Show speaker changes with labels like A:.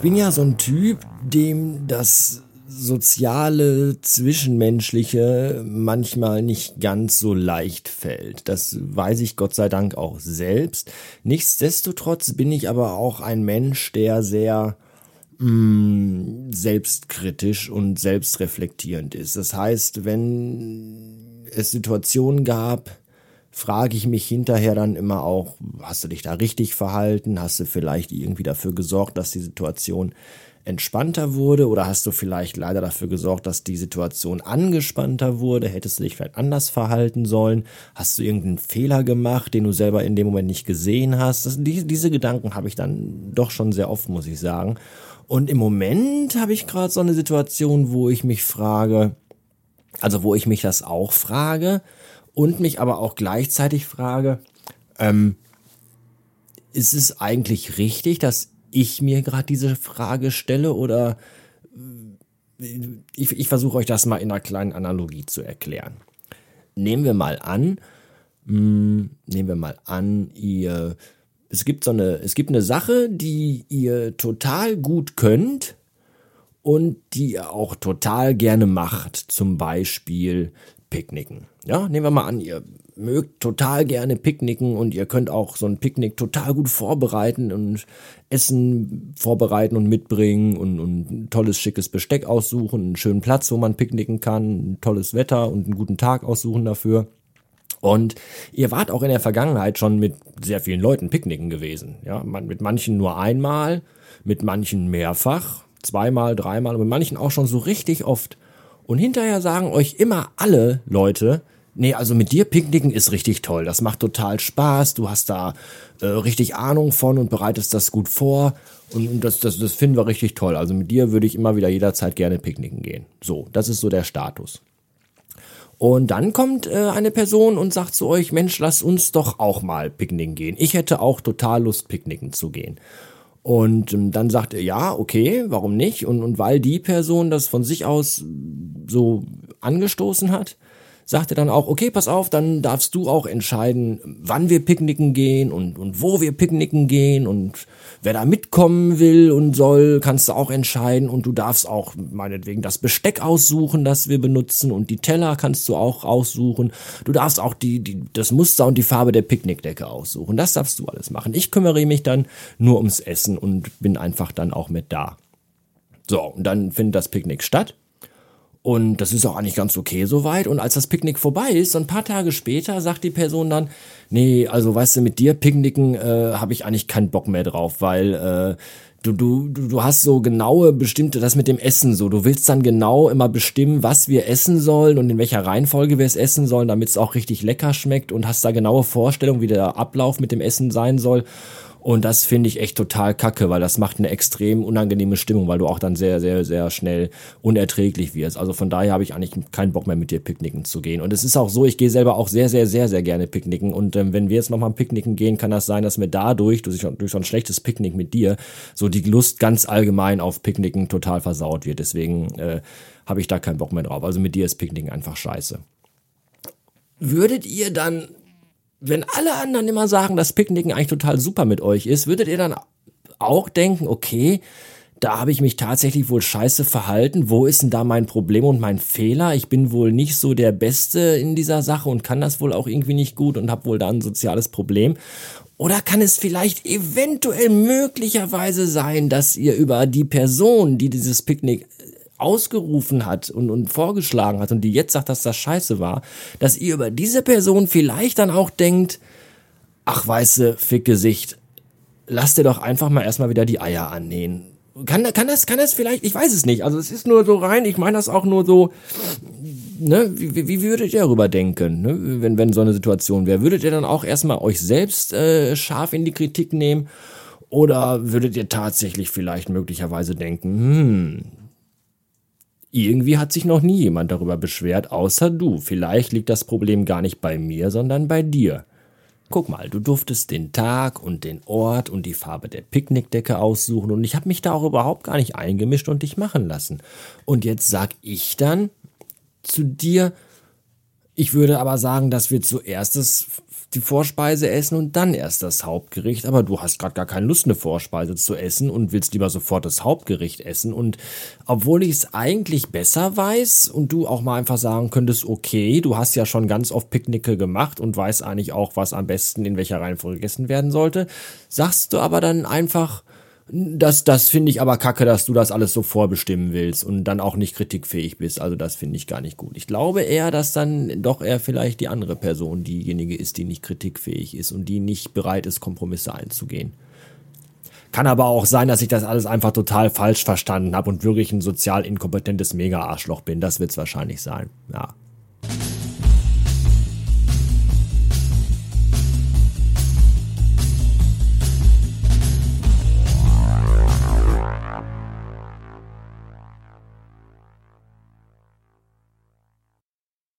A: bin ja so ein Typ, dem das soziale, zwischenmenschliche manchmal nicht ganz so leicht fällt. Das weiß ich Gott sei Dank auch selbst. Nichtsdestotrotz bin ich aber auch ein Mensch, der sehr mh, mm, selbstkritisch und selbstreflektierend ist. Das heißt, wenn es Situationen gab, frage ich mich hinterher dann immer auch, hast du dich da richtig verhalten? Hast du vielleicht irgendwie dafür gesorgt, dass die Situation entspannter wurde oder hast du vielleicht leider dafür gesorgt, dass die Situation angespannter wurde? Hättest du dich vielleicht anders verhalten sollen? Hast du irgendeinen Fehler gemacht, den du selber in dem Moment nicht gesehen hast? Das, die, diese Gedanken habe ich dann doch schon sehr oft, muss ich sagen. Und im Moment habe ich gerade so eine Situation, wo ich mich frage, also wo ich mich das auch frage und mich aber auch gleichzeitig frage, ähm, ist es eigentlich richtig, dass ich mir gerade diese Frage stelle oder äh, ich, ich versuche euch das mal in einer kleinen Analogie zu erklären. Nehmen wir mal an, mh, hm, nehmen wir mal an, ihr, es gibt so eine, es gibt eine Sache, die ihr total gut könnt und die ihr auch total gerne macht. Zum Beispiel Picknicken. Ja, nehmen wir mal an, ihr mögt total gerne picknicken und ihr könnt auch so ein Picknick total gut vorbereiten und Essen vorbereiten und mitbringen und, und ein tolles, schickes Besteck aussuchen, einen schönen Platz, wo man picknicken kann, tolles Wetter und einen guten Tag aussuchen dafür. Und ihr wart auch in der Vergangenheit schon mit sehr vielen Leuten picknicken gewesen. Ja, mit manchen nur einmal, mit manchen mehrfach, zweimal, dreimal und mit manchen auch schon so richtig oft. Und hinterher sagen euch immer alle Leute, Nee, also mit dir picknicken ist richtig toll. Das macht total Spaß. Du hast da äh, richtig Ahnung von und bereitest das gut vor. Und das, das, das finden wir richtig toll. Also mit dir würde ich immer wieder jederzeit gerne picknicken gehen. So, das ist so der Status. Und dann kommt äh, eine Person und sagt zu euch, Mensch, lass uns doch auch mal picknicken gehen. Ich hätte auch total Lust, picknicken zu gehen. Und ähm, dann sagt er, ja, okay, warum nicht? Und, und weil die Person das von sich aus so angestoßen hat, sagte dann auch, okay, pass auf, dann darfst du auch entscheiden, wann wir picknicken gehen und, und wo wir picknicken gehen und wer da mitkommen will und soll, kannst du auch entscheiden und du darfst auch meinetwegen das Besteck aussuchen, das wir benutzen und die Teller kannst du auch aussuchen. Du darfst auch die, die, das Muster und die Farbe der Picknickdecke aussuchen. Das darfst du alles machen. Ich kümmere mich dann nur ums Essen und bin einfach dann auch mit da. So, und dann findet das Picknick statt. Und das ist auch eigentlich ganz okay soweit. Und als das Picknick vorbei ist, so ein paar Tage später, sagt die Person dann, nee, also weißt du, mit dir picknicken äh, habe ich eigentlich keinen Bock mehr drauf, weil äh, du, du, du hast so genaue bestimmte, das mit dem Essen so. Du willst dann genau immer bestimmen, was wir essen sollen und in welcher Reihenfolge wir es essen sollen, damit es auch richtig lecker schmeckt und hast da genaue Vorstellungen, wie der Ablauf mit dem Essen sein soll. Und das finde ich echt total kacke, weil das macht eine extrem unangenehme Stimmung, weil du auch dann sehr, sehr, sehr schnell unerträglich wirst. Also von daher habe ich eigentlich keinen Bock mehr mit dir picknicken zu gehen. Und es ist auch so, ich gehe selber auch sehr, sehr, sehr, sehr gerne picknicken. Und ähm, wenn wir jetzt nochmal picknicken gehen, kann das sein, dass mir dadurch, durch, durch so ein schlechtes Picknick mit dir, so die Lust ganz allgemein auf Picknicken total versaut wird. Deswegen äh, habe ich da keinen Bock mehr drauf. Also mit dir ist Picknicken einfach scheiße. Würdet ihr dann wenn alle anderen immer sagen, dass Picknicken eigentlich total super mit euch ist, würdet ihr dann auch denken, okay, da habe ich mich tatsächlich wohl scheiße verhalten. Wo ist denn da mein Problem und mein Fehler? Ich bin wohl nicht so der Beste in dieser Sache und kann das wohl auch irgendwie nicht gut und habe wohl da ein soziales Problem. Oder kann es vielleicht eventuell möglicherweise sein, dass ihr über die Person, die dieses Picknick ausgerufen hat und, und vorgeschlagen hat und die jetzt sagt, dass das scheiße war, dass ihr über diese Person vielleicht dann auch denkt, ach weiße Fickgesicht, lass dir doch einfach mal erstmal wieder die Eier annähen. Kann, kann das, kann das vielleicht, ich weiß es nicht. Also es ist nur so rein, ich meine das auch nur so, ne, wie, wie würdet ihr darüber denken, ne, wenn, wenn so eine Situation wäre? Würdet ihr dann auch erstmal euch selbst äh, scharf in die Kritik nehmen? Oder würdet ihr tatsächlich vielleicht möglicherweise denken, hm, irgendwie hat sich noch nie jemand darüber beschwert, außer du. Vielleicht liegt das Problem gar nicht bei mir, sondern bei dir. Guck mal, du durftest den Tag und den Ort und die Farbe der Picknickdecke aussuchen und ich habe mich da auch überhaupt gar nicht eingemischt und dich machen lassen. Und jetzt sag ich dann zu dir, ich würde aber sagen, dass wir zuerst das die Vorspeise essen und dann erst das Hauptgericht, aber du hast gerade gar keine Lust, eine Vorspeise zu essen und willst lieber sofort das Hauptgericht essen. Und obwohl ich es eigentlich besser weiß und du auch mal einfach sagen könntest, okay, du hast ja schon ganz oft Picknicke gemacht und weißt eigentlich auch, was am besten in welcher Reihenfolge gegessen werden sollte, sagst du aber dann einfach, das, das finde ich aber kacke, dass du das alles so vorbestimmen willst und dann auch nicht kritikfähig bist. Also das finde ich gar nicht gut. Ich glaube eher, dass dann doch eher vielleicht die andere Person diejenige ist, die nicht kritikfähig ist und die nicht bereit ist, Kompromisse einzugehen. Kann aber auch sein, dass ich das alles einfach total falsch verstanden habe und wirklich ein sozial inkompetentes Mega-Arschloch bin. Das wird es wahrscheinlich sein. Ja.